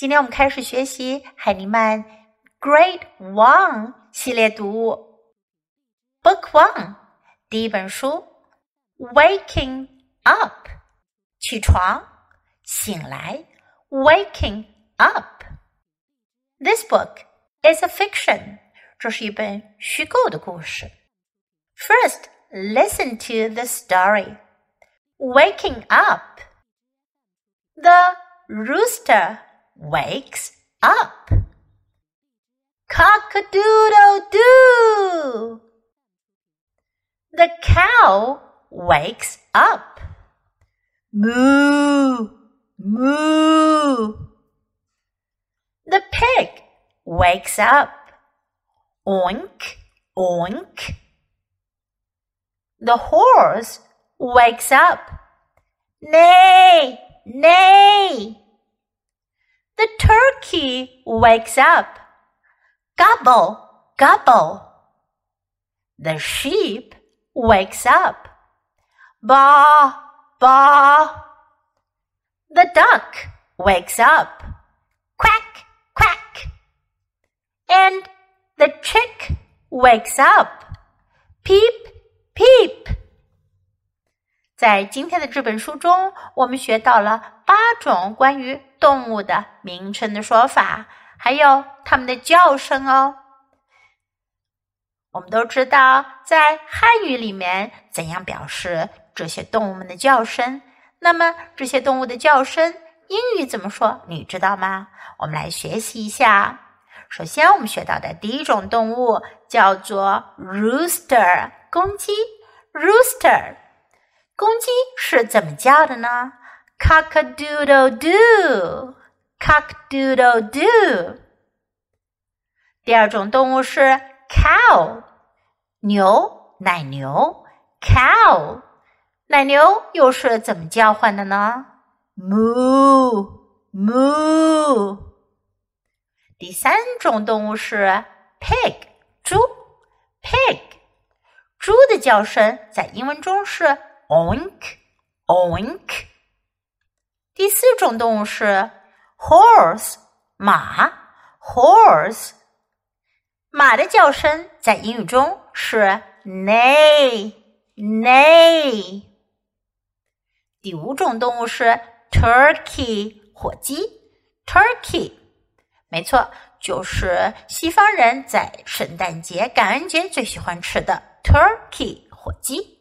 今天我们开始学习海尼曼 Grade One 系列读物，Book One 第一本书，Waking Up 起床醒来，Waking Up。This book is a fiction，这是一本虚构的故事。First, listen to the story. Waking up. The rooster wakes up. Cock a doodle doo. The cow wakes up. Moo, moo. The pig wakes up. Oink, oink. The horse wakes up. Neigh, neigh. The turkey wakes up. Gobble, gobble. The sheep wakes up. Baa, baa. The duck wakes up. Quack, quack. And the chick wakes up. Peep, peep. 在今天的这本书中，我们学到了八种关于 动物的名称的说法，还有它们的叫声哦。我们都知道，在汉语里面怎样表示这些动物们的叫声。那么，这些动物的叫声英语怎么说？你知道吗？我们来学习一下。首先，我们学到的第一种动物叫做 rooster，公鸡。rooster。公鸡是怎么叫的呢 ？Cock a doodle doo，cock doodle doo。第二种动物是 cow，牛，奶牛，cow，奶牛又是怎么叫唤的呢？moo moo。第三种动物是 pig，猪，pig，猪的叫声在英文中是。Oink, oink。 第四种动物是 horse，马，horse。马的叫声在英语中是 neigh, neigh。第五种动物是 turkey，火鸡，turkey。没错，就是西方人在圣诞节、感恩节最喜欢吃的 turkey，火鸡。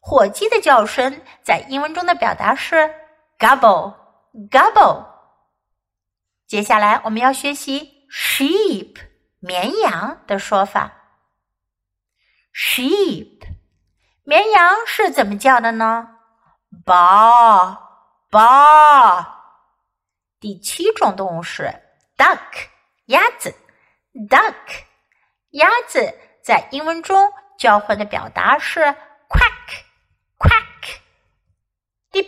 火鸡的叫声在英文中的表达是 gobble gobble。接下来我们要学习 sheep 绵羊的说法。sheep 绵羊是怎么叫的呢？ba ba。第七种动物是 duck 鸭子 duck 鸭子在英文中叫唤的表达是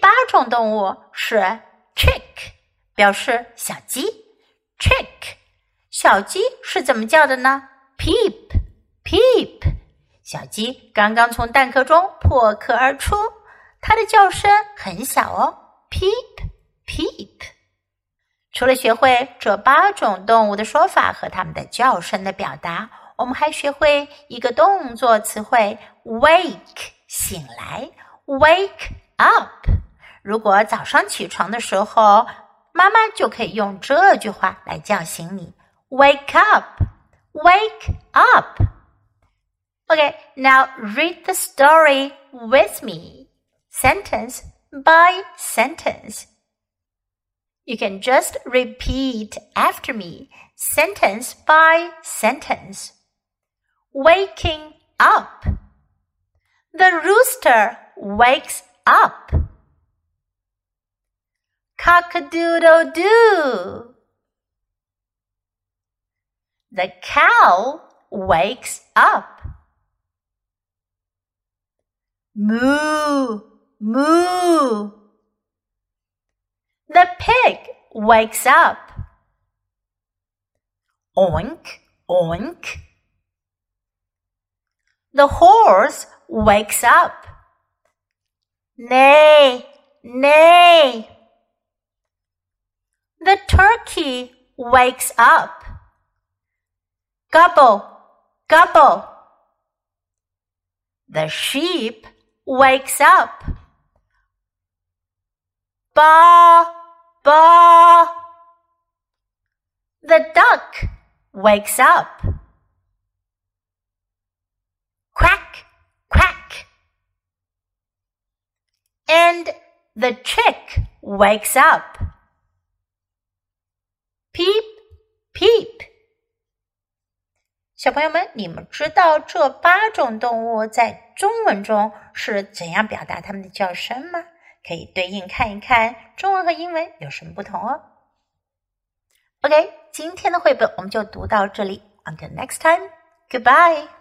八种动物是 chick，表示小鸡。chick，小鸡是怎么叫的呢？Peep，peep。小鸡刚刚从蛋壳中破壳而出，它的叫声很小哦。Peep，peep。除了学会这八种动物的说法和它们的叫声的表达，我们还学会一个动作词汇 wake。醒来，wake up。如果早上起床的时候，妈妈就可以用这句话来叫醒你：Wake up, wake up. Okay, now read the story with me, sentence by sentence. You can just repeat after me, sentence by sentence. Waking up. The rooster wakes up. Cock a doodle doo. The cow wakes up. Moo, moo. The pig wakes up. Oink, oink. The horse wakes up. Neigh, neigh. The turkey wakes up. Gobble, gobble. The sheep wakes up. Ba, ba. The duck wakes up. Quack, quack. And the chick wakes up. 小朋友们，你们知道这八种动物在中文中是怎样表达它们的叫声吗？可以对应看一看中文和英文有什么不同哦。OK，今天的绘本我们就读到这里。Until next time, goodbye.